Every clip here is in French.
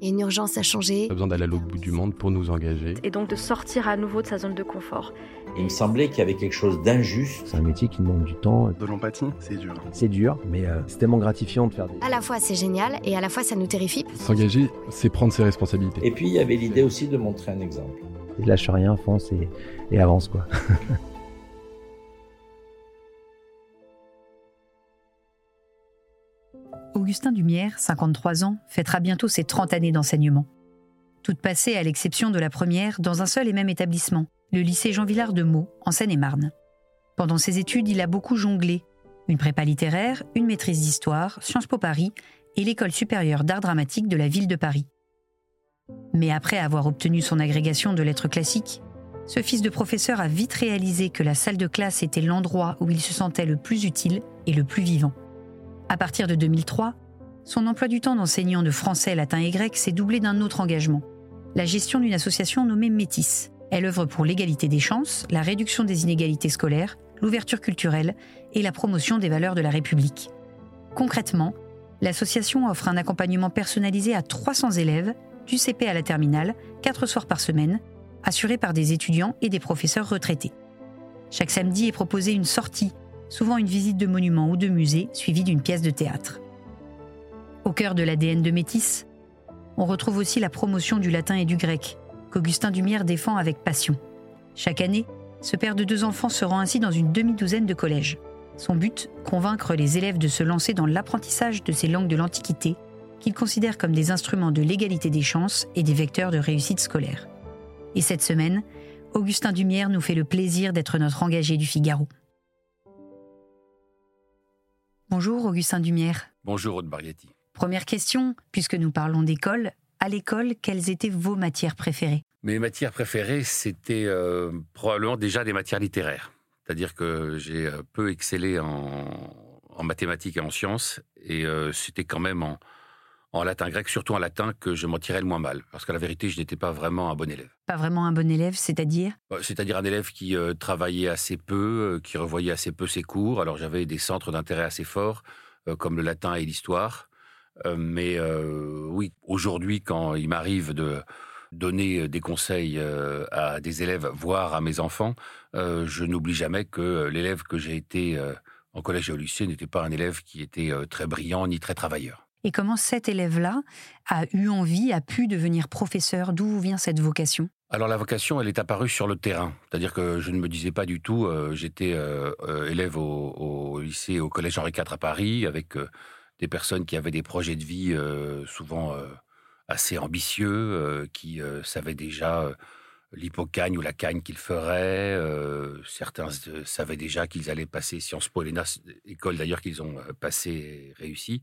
Il y a une urgence à changer. Pas besoin d'aller à l'autre bout du monde pour nous engager. Et donc de sortir à nouveau de sa zone de confort. Il me semblait qu'il y avait quelque chose d'injuste. C'est un métier qui demande du temps. De l'empathie, c'est dur. C'est dur, mais euh, c'est tellement gratifiant de faire des... À la fois c'est génial et à la fois ça nous terrifie. S'engager, c'est prendre ses responsabilités. Et puis il y avait l'idée aussi de montrer un exemple. Et lâche rien, fonce et, et avance quoi. Augustin Dumière, 53 ans, fêtera bientôt ses 30 années d'enseignement. Toutes passées, à l'exception de la première, dans un seul et même établissement, le lycée Jean Villard de Meaux, en Seine-et-Marne. Pendant ses études, il a beaucoup jonglé. Une prépa littéraire, une maîtrise d'histoire, Sciences Po Paris et l'école supérieure d'art dramatique de la ville de Paris. Mais après avoir obtenu son agrégation de lettres classiques, ce fils de professeur a vite réalisé que la salle de classe était l'endroit où il se sentait le plus utile et le plus vivant. À partir de 2003, son emploi du temps d'enseignant de français, latin et grec s'est doublé d'un autre engagement, la gestion d'une association nommée Métis. Elle œuvre pour l'égalité des chances, la réduction des inégalités scolaires, l'ouverture culturelle et la promotion des valeurs de la République. Concrètement, l'association offre un accompagnement personnalisé à 300 élèves, du CP à la terminale, 4 soirs par semaine, assurés par des étudiants et des professeurs retraités. Chaque samedi est proposée une sortie souvent une visite de monument ou de musée suivie d'une pièce de théâtre. Au cœur de l'ADN de Métis, on retrouve aussi la promotion du latin et du grec, qu'Augustin Dumière défend avec passion. Chaque année, ce père de deux enfants se rend ainsi dans une demi-douzaine de collèges. Son but, convaincre les élèves de se lancer dans l'apprentissage de ces langues de l'Antiquité, qu'il considère comme des instruments de l'égalité des chances et des vecteurs de réussite scolaire. Et cette semaine, Augustin Dumière nous fait le plaisir d'être notre engagé du Figaro. Bonjour Augustin Dumière. Bonjour Aude Barietti. Première question, puisque nous parlons d'école, à l'école, quelles étaient vos matières préférées? Mes matières préférées, c'était euh, probablement déjà des matières littéraires. C'est-à-dire que j'ai euh, peu excellé en, en, mathématiques et en sciences, et euh, c'était quand même en, en latin grec, surtout en latin, que je m'en tirais le moins mal. Parce qu'à la vérité, je n'étais pas vraiment un bon élève. Pas vraiment un bon élève, c'est-à-dire? C'est-à-dire un élève qui euh, travaillait assez peu, euh, qui revoyait assez peu ses cours. Alors j'avais des centres d'intérêt assez forts, euh, comme le latin et l'histoire. mais oui, aujourd'hui, quand il m'arrive de donner des conseils à des élèves, voire à mes enfants, je n'oublie jamais que l'élève que j'ai été en collège et au lycée n'était pas un élève qui était très brillant ni très travailleur. Et comment cet élève-là a eu envie, a pu devenir professeur? D'où vient cette vocation? Alors la vocation, elle est apparue sur le terrain. C'est-à-dire que je ne me disais pas du tout, euh, j'étais euh, euh, élève au, lycée, au collège Henri IV à Paris, avec des personnes qui avaient des projets de vie souvent assez ambitieux, qui savaient déjà l'hypocagne ou la cagne qu'ils feraient. certains savaient déjà qu'ils allaient passer Sciences Po, école d'ailleurs qu'ils ont passé réussi.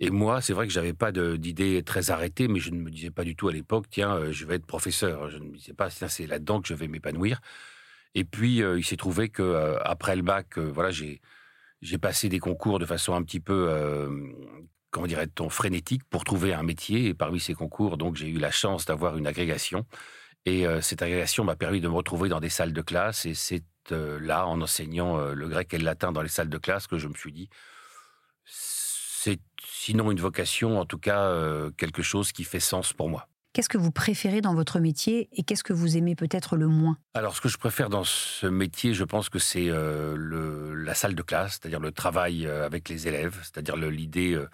Et moi, c'est vrai que j'avais pas d'idée très arrêtée, mais je ne me disais pas du tout à l'époque, tiens, euh, je vais être professeur. Je ne me disais pas, tiens, c'est là-dedans que je vais m'épanouir. Et puis, euh, il s'est trouvé que euh, après le bac, voilà, j'ai passé des concours de façon un petit peu, comment dirait-on, frénétique pour trouver un métier. Et parmi ces concours, donc, j'ai eu la chance d'avoir une agrégation. Et cette agrégation m'a permis de me retrouver dans des salles de classe. Et c'est là, en enseignant le grec et le latin dans les salles de classe, que je me suis dit, c'est sinon une vocation, en tout cas euh, quelque chose qui fait sens pour moi. Qu'est-ce que vous préférez dans votre métier et qu'est-ce que vous aimez peut-être le moins? Alors, ce que je préfère dans ce métier, je pense que c'est euh, la salle de classe, c'est-à-dire le travail euh, avec les élèves, c'est-à-dire l'idée, euh,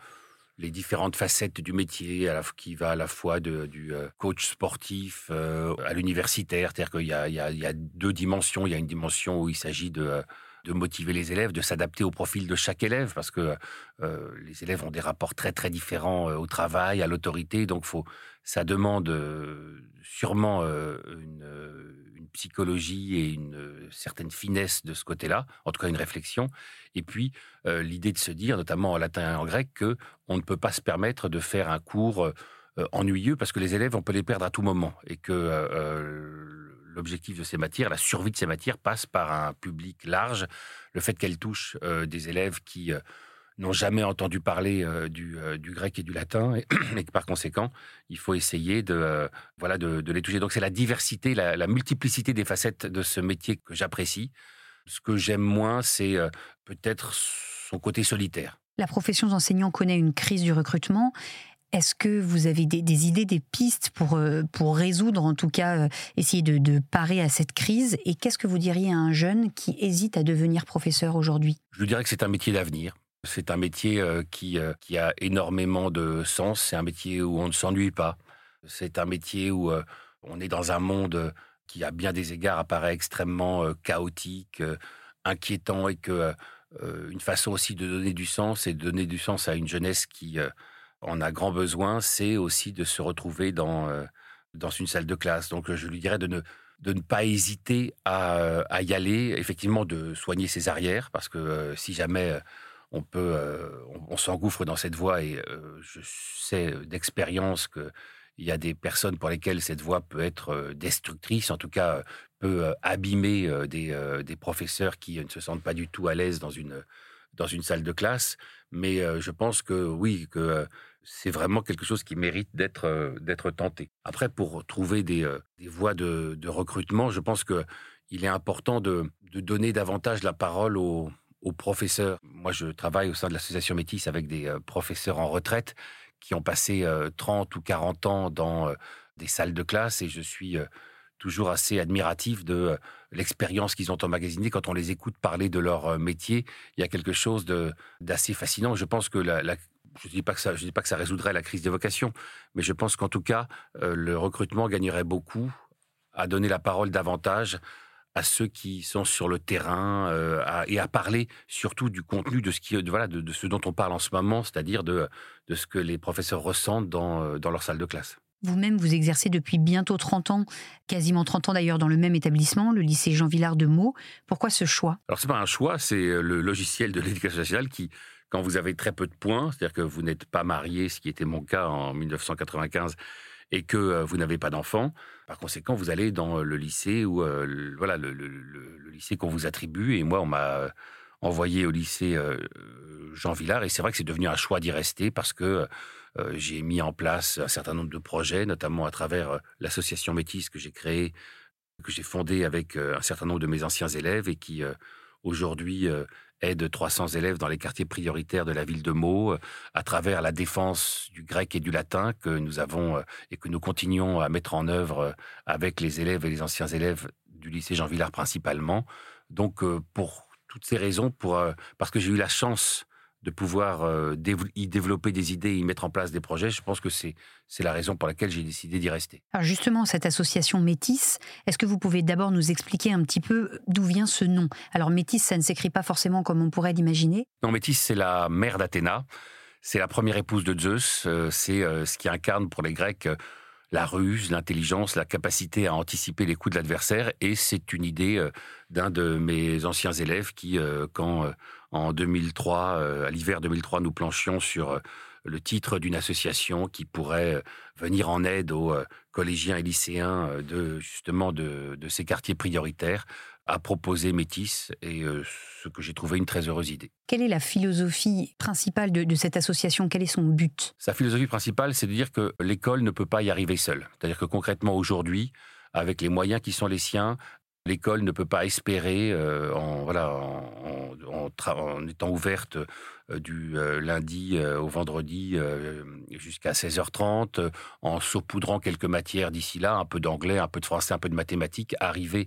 les différentes facettes du métier, à la, qui va à la fois de, du coach sportif euh, à l'universitaire, c'est-à-dire qu'il y, y, y a, deux dimensions. Il y a une dimension où il s'agit de de motiver les élèves, de s'adapter au profil de chaque élève, parce que euh, les élèves ont des rapports très très différents euh, au travail, à l'autorité, donc faut, ça demande euh, sûrement une, psychologie et une certaine finesse de ce côté-là, en tout cas une réflexion, et puis l'idée de se dire, notamment en latin et en grec, que on ne peut pas se permettre de faire un cours ennuyeux parce que les élèves, on peut les perdre à tout moment, et que l'objectif de ces matières, la survie de ces matières passe par un public large. Le fait qu'elles touchent euh, des élèves qui euh, n'ont jamais entendu parler euh, du, grec et du latin, et, que par conséquent, il faut essayer de, voilà, de, les toucher. Donc c'est la diversité, la, multiplicité des facettes de ce métier que j'apprécie. Ce que j'aime moins, c'est peut-être son côté solitaire. La profession d'enseignant connaît une crise du recrutement. Est-ce que vous avez des, idées, des pistes pour, euh, pour résoudre, en tout cas, euh, essayer de, parer à cette crise? Et qu'est-ce que vous diriez à un jeune qui hésite à devenir professeur aujourd'hui? Je dirais que c'est un métier d'avenir. C'est un métier qui, qui a énormément de sens. C'est un métier où on ne s'ennuie pas. C'est un métier où on est dans un monde qui, à bien des égards, apparaît extrêmement chaotique, inquiétant et que une façon aussi de donner du sens et de donner du sens à une jeunesse qui en a grand besoin, c'est aussi de se retrouver dans, dans une salle de classe. Donc je lui dirais de ne, de ne pas hésiter à, à y aller, effectivement de soigner ses arrières, parce que si jamais on peut, on, s'engouffre dans cette voie et je sais d'expérience que il y a des personnes pour lesquelles cette voie peut être destructrice, en tout cas peut abîmer des, des professeurs qui ne se sentent pas du tout à l'aise dans une, dans une salle de classe. Mais je pense que oui, que c'est vraiment quelque chose qui mérite d'être d'être tenté. Après, pour trouver des, des voies de, de, recrutement, je pense que il est important de, de donner davantage la parole aux, aux, professeurs. Moi, je travaille au sein de l'association Métis avec des professeurs en retraite qui ont passé 30 ou 40 ans dans des salles de classe et je suis toujours assez admiratif de l'expérience qu'ils ont emmagasinée. Quand on les écoute parler de leur métier, il y a quelque chose d'assez fascinant. Je pense que la, je ne dis pas que ça, je dis pas que ça résoudrait la crise des vocations, mais je pense qu'en tout cas, le recrutement gagnerait beaucoup à donner la parole davantage à ceux qui sont sur le terrain euh, et à parler surtout du contenu de ce, qui, de, voilà, de, ce dont on parle en ce moment, c'est-à-dire de, de ce que les professeurs ressentent dans, euh, dans leur salle de classe. Vous-même, vous exercez depuis bientôt 30 ans, quasiment 30 ans d'ailleurs, dans le même établissement, le lycée Jean Villard de Meaux. Pourquoi ce choix? Alors, ce n'est pas un choix, c'est euh, le logiciel de l'éducation nationale qui, quand vous avez très peu de points, c'est-à-dire que vous n'êtes pas marié, ce qui était mon cas en 1995, et que vous n'avez pas d'enfant, par conséquent, vous allez dans le lycée ou voilà le, lycée qu'on vous attribue. Et moi, on m'a envoyé au lycée Jean Villard, et c'est vrai que c'est devenu un choix d'y rester parce que j'ai mis en place un certain nombre de projets, notamment à travers l'association Métis que j'ai créée, que j'ai fondée avec un certain nombre de mes anciens élèves et qui aujourd'hui aide 300 élèves dans les quartiers prioritaires de la ville de Meaux, euh, à travers la défense du grec et du latin que nous avons euh, et que nous continuons à mettre en œuvre euh, avec les élèves et les anciens élèves du lycée Jean Villard principalement. Donc, pour toutes ces raisons, pour, parce que j'ai eu la chance de pouvoir euh, y développer des idées, y mettre en place des projets. Je pense que c'est la raison pour laquelle j'ai décidé d'y rester. Alors justement, cette association Métis, est-ce que vous pouvez d'abord nous expliquer un petit peu d'où vient ce nom? Alors Métis, ça ne s'écrit pas forcément comme on pourrait l'imaginer. Non, Métis, c'est la mère d'Athéna. C'est la première épouse de Zeus. Euh, c'est euh, ce qui incarne pour les Grecs la ruse, l'intelligence, la capacité à anticiper les coups de l'adversaire. Et c'est une idée d'un de mes anciens élèves qui, quand en 2003, à l'hiver 2003, nous planchions sur le titre d'une association qui pourrait venir en aide aux collégiens et lycéens de justement de, ces quartiers prioritaires à proposer Métis et ce que j'ai trouvé une très heureuse idée. Quelle est la philosophie principale de, de cette association? Quel est son but? Sa philosophie principale, c'est de dire que l'école ne peut pas y arriver seule. C'est-à-dire que concrètement aujourd'hui, avec les moyens qui sont les siens, L'école ne peut pas espérer, euh, en, voilà, en, étant ouverte euh, du euh, lundi au vendredi jusqu'à 16h30, en saupoudrant quelques matières d'ici là, un peu d'anglais, un peu de français, un peu de mathématiques, arriver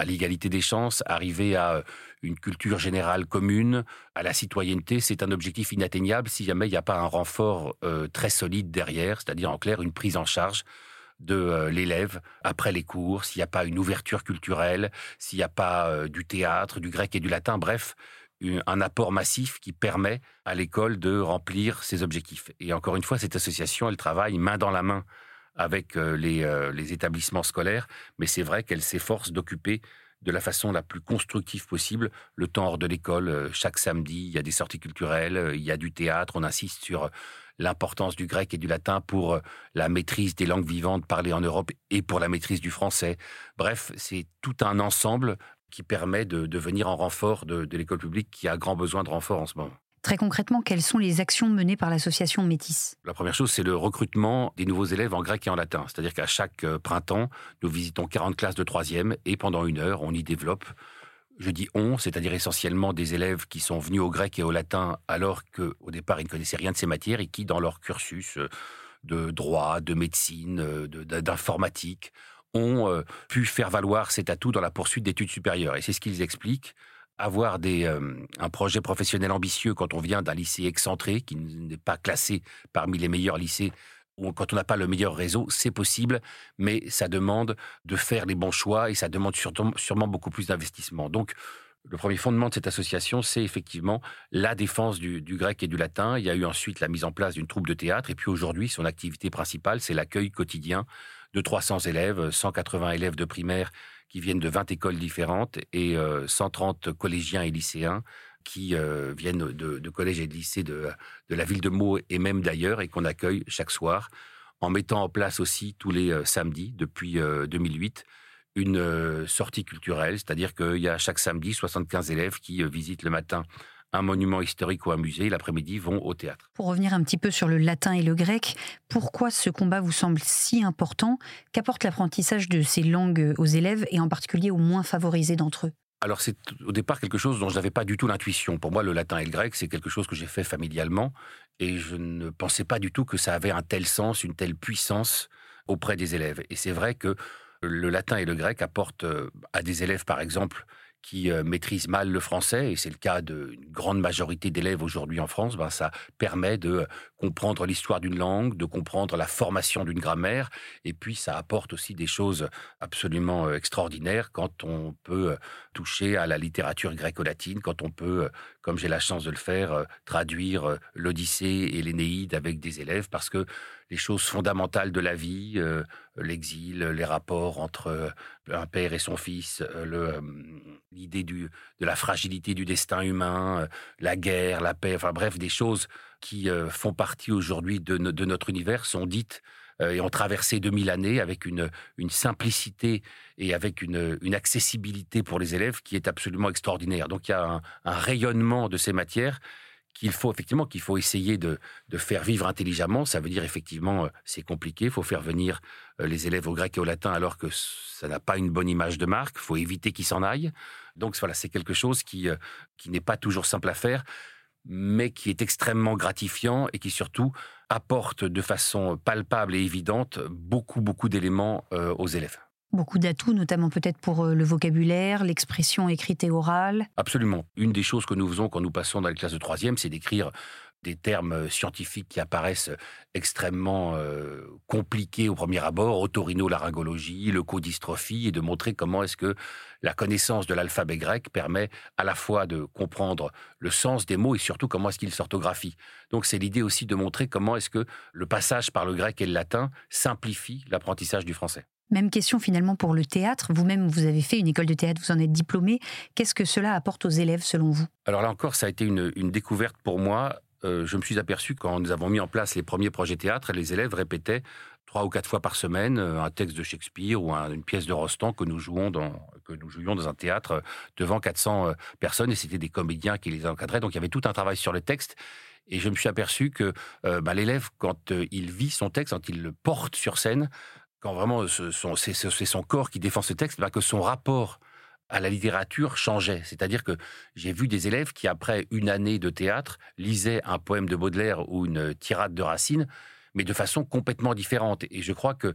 à l'égalité des chances, arriver à une culture générale commune, à la citoyenneté, c'est un objectif inatteignable si jamais il n'y a pas un renfort très solide derrière, c'est-à-dire en clair une prise en charge de euh, l'élève après les cours, s'il n'y a pas une ouverture culturelle, s'il n'y a pas euh, du théâtre, du grec et du latin, bref, un apport massif qui permet à l'école de remplir ses objectifs. Et encore une fois, cette association, elle travaille main dans la main avec euh, les, établissements scolaires, mais c'est vrai qu'elle s'efforce d'occuper de la façon la plus constructive possible le temps hors de l'école. Chaque samedi, il y a des sorties culturelles, il y a du théâtre, on insiste sur l'importance du grec et du latin pour euh, la maîtrise des langues vivantes parlées en Europe et pour la maîtrise du français. Bref, c'est tout un ensemble qui permet de, venir en renfort de, l'école publique qui a grand besoin de renfort en ce moment. Très concrètement, quelles sont les actions menées par l'association Métis? La première chose, c'est le recrutement des nouveaux élèves en grec et en latin. C'est-à-dire qu'à chaque euh, printemps, nous visitons 40 classes de troisième et pendant une heure, on y développe Je dis on, c'est-à-dire essentiellement des élèves qui sont venus au grec et au latin alors qu'au départ ils ne connaissaient rien de ces matières et qui, dans leur cursus euh, de droit, de médecine, euh, d'informatique, ont pu faire valoir cet atout dans la poursuite d'études supérieures. Et c'est ce qu'ils expliquent. Avoir des, un projet professionnel ambitieux quand on vient d'un lycée excentré, qui n'est pas classé parmi les meilleurs lycées quand on n'a pas le meilleur réseau, c'est possible, mais ça demande de faire les bons choix et ça demande sûrement beaucoup plus d'investissement. Donc, le premier fondement de cette association, c'est effectivement la défense du, grec et du latin. Il y a eu ensuite la mise en place d'une troupe de théâtre. Et puis aujourd'hui, son activité principale, c'est l'accueil quotidien de 300 élèves, 180 élèves de primaire qui viennent de 20 écoles différentes et 130 euh, collégiens et lycéens qui euh, viennent de, collèges et de lycées de, la ville de Meaux et même d'ailleurs, et qu'on accueille chaque soir, en mettant en place aussi tous les euh, samedis, depuis 2008, euh, une sortie culturelle, c'est-à-dire qu'il y a chaque samedi 75 élèves qui visitent le matin un monument historique ou un musée, l'après-midi vont au théâtre. Pour revenir un petit peu sur le latin et le grec, pourquoi ce combat vous semble si important? Qu'apporte l'apprentissage de ces langues aux élèves et en particulier aux moins favorisés d'entre eux? Alors c'est au départ quelque chose dont je n'avais pas du tout l'intuition. Pour moi, le latin et le grec, c'est quelque chose que j'ai fait familialement, et je ne pensais pas du tout que ça avait un tel sens, une telle puissance auprès des élèves. Et c'est vrai que le latin et le grec apportent euh, à des élèves, par exemple, qui euh, maîtrisent mal le français, et c'est le cas d'une grande majorité d'élèves aujourd'hui en France, ben, ça permet de euh, comprendre l'histoire d'une langue, de comprendre la formation d'une grammaire, et puis ça apporte aussi des choses absolument euh, extraordinaires quand on peut toucher à la littérature gréco-latine, quand on peut, comme j'ai la chance de le faire, traduire l'Odyssée et l'Énéide avec des élèves, parce que les choses fondamentales de la vie, euh, l'exil, les rapports entre euh, un père et son fils, euh, l'idée de la fragilité du destin humain, la guerre, la paix, enfin bref, des choses qui font partie aujourd'hui de, notre univers sont dites et ont traversé 2000 années avec une, simplicité et avec une, accessibilité pour les élèves qui est absolument extraordinaire. Donc il y a un rayonnement de ces matières qu'il faut effectivement qu'il faut essayer de, faire vivre intelligemment. Ça veut dire effectivement euh, c'est compliqué. Il faut faire venir euh, les élèves au grec et au latin alors que ça n'a pas une bonne image de marque. Il faut éviter qu'ils s'en aillent. Donc voilà, c'est quelque chose euh, qui n'est pas toujours simple à faire, mais qui est extrêmement gratifiant et qui surtout apporte de façon palpable et évidente beaucoup beaucoup d'éléments aux élèves beaucoup d'atouts, notamment peut-être pour euh, le vocabulaire, l'expression écrite et orale. Absolument. Une des choses que nous faisons quand nous passons dans les classes de troisième, c'est d'écrire des termes euh, scientifiques qui apparaissent extrêmement euh, compliqués au premier abord, otorhinolaryngologie, leucodystrophie, et de montrer comment est-ce que la connaissance de l'alphabet grec permet à la fois de comprendre le sens des mots et surtout comment est-ce qu'ils s'orthographient. Donc c'est l'idée aussi de montrer comment est-ce que le passage par le grec et le latin simplifie l'apprentissage du français. Même question finalement pour le théâtre. Vous-même, vous avez fait une école de théâtre, vous en êtes diplômé. Qu'est-ce que cela apporte aux élèves selon vous? Alors là encore, ça a été une, découverte pour moi. Euh, je me suis aperçu quand nous avons mis en place les premiers projets théâtre, les élèves répétaient trois ou quatre fois par semaine euh, un texte de Shakespeare ou une pièce de Rostand que nous dans que nous jouions dans un théâtre euh, devant 400 personnes et c'était des comédiens qui les encadraient. Donc il y avait tout un travail sur le texte. Et je me suis aperçu que bah, l'élève, quand il vit son texte, quand il le porte sur scène, quand vraiment c'est son corps qui défend ce texte, bah, que son rapport à la littérature changeait. C'est-à-dire que j'ai vu des élèves qui, après une année de théâtre, lisaient un poème de Baudelaire ou une tirade de Racine, mais de façon complètement différente. Et je crois que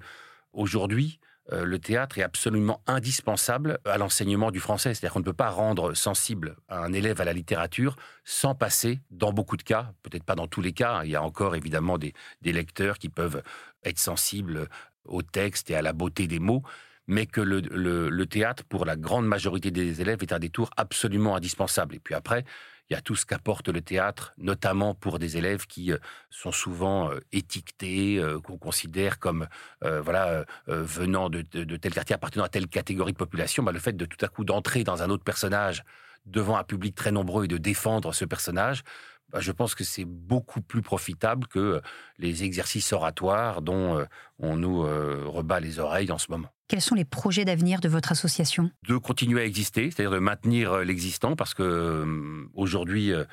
aujourd'hui, euh, le théâtre est absolument indispensable à l'enseignement du français. C'est-à-dire qu'on ne peut pas rendre sensible un élève à la littérature sans passer, dans beaucoup de cas, peut-être pas dans tous les cas, il y a encore évidemment des lecteurs qui peuvent être sensibles au texte et à la beauté des mots, mais que le, théâtre, pour la grande majorité des élèves, est un détour absolument indispensable. Et puis après, il y a tout ce qu'apporte le théâtre, notamment pour des élèves qui euh, sont souvent euh, étiquetés, euh, qu'on considère comme voilà venant de, tel quartier, appartenant à telle catégorie de population. Bah, le fait de tout à coup d'entrer dans un autre personnage devant un public très nombreux et de défendre ce personnage, bah, je pense que c'est beaucoup plus profitable que les exercices oratoires dont on nous rebat les oreilles en ce moment. Quels sont les projets d'avenir de votre association? De continuer à exister, c'est-à-dire de maintenir euh, l'existant, parce que euh, aujourd'hui, euh,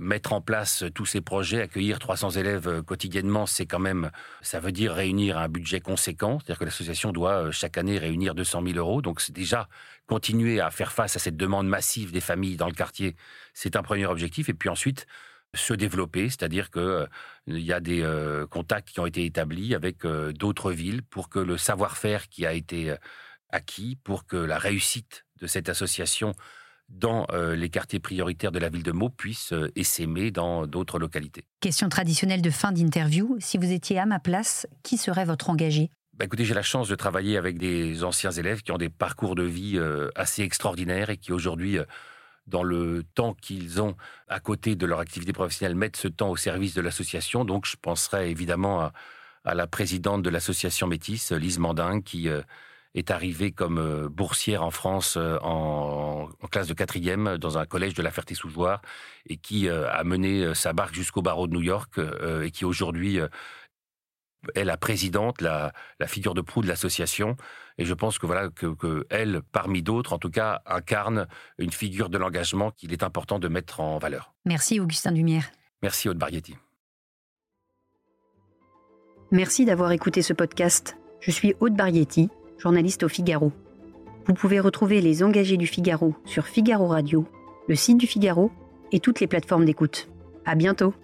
mettre en place tous ces projets, accueillir 300 élèves quotidiennement, c'est quand même, ça veut dire réunir un budget conséquent. C'est-à-dire que l'association doit chaque année réunir 200 000 euros. Donc c'est déjà continuer à faire face à cette demande massive des familles dans le quartier, c'est un premier objectif. Et puis ensuite, se développer, c'est-à-dire qu'il euh, y a des euh, contacts qui ont été établis avec euh, d'autres villes pour que le savoir-faire qui a été acquis, pour que la réussite de cette association dans les quartiers prioritaires de la ville de Meaux puisse essaimer dans d'autres localités. Question traditionnelle de fin d'interview, si vous étiez à ma place, qui serait votre engagé? Bah écoutez, j'ai la chance de travailler avec des anciens élèves qui ont des parcours de vie assez extraordinaires et qui aujourd'hui dans le temps qu'ils ont à côté de leur activité professionnelle, mettre ce temps au service de l'association. Donc, je penserai évidemment à, la présidente de l'association Métis, Lise Mandin, qui euh, est arrivée comme euh, boursière en France euh, en, classe de quatrième dans un collège de la Ferté-sous-Jouarre et qui a mené sa barque jusqu'au barreau de New York et qui aujourd'hui est la présidente, la, figure de proue de l'association. Et je pense que voilà que, elle, parmi d'autres, en tout cas, incarne une figure de l'engagement qu'il est important de mettre en valeur. Merci Augustin Dumière. Merci Aude Barietti. Merci d'avoir écouté ce podcast. Je suis Aude Barietti, journaliste au Figaro. Vous pouvez retrouver les engagés du Figaro sur Figaro Radio, le site du Figaro et toutes les plateformes d'écoute. À bientôt.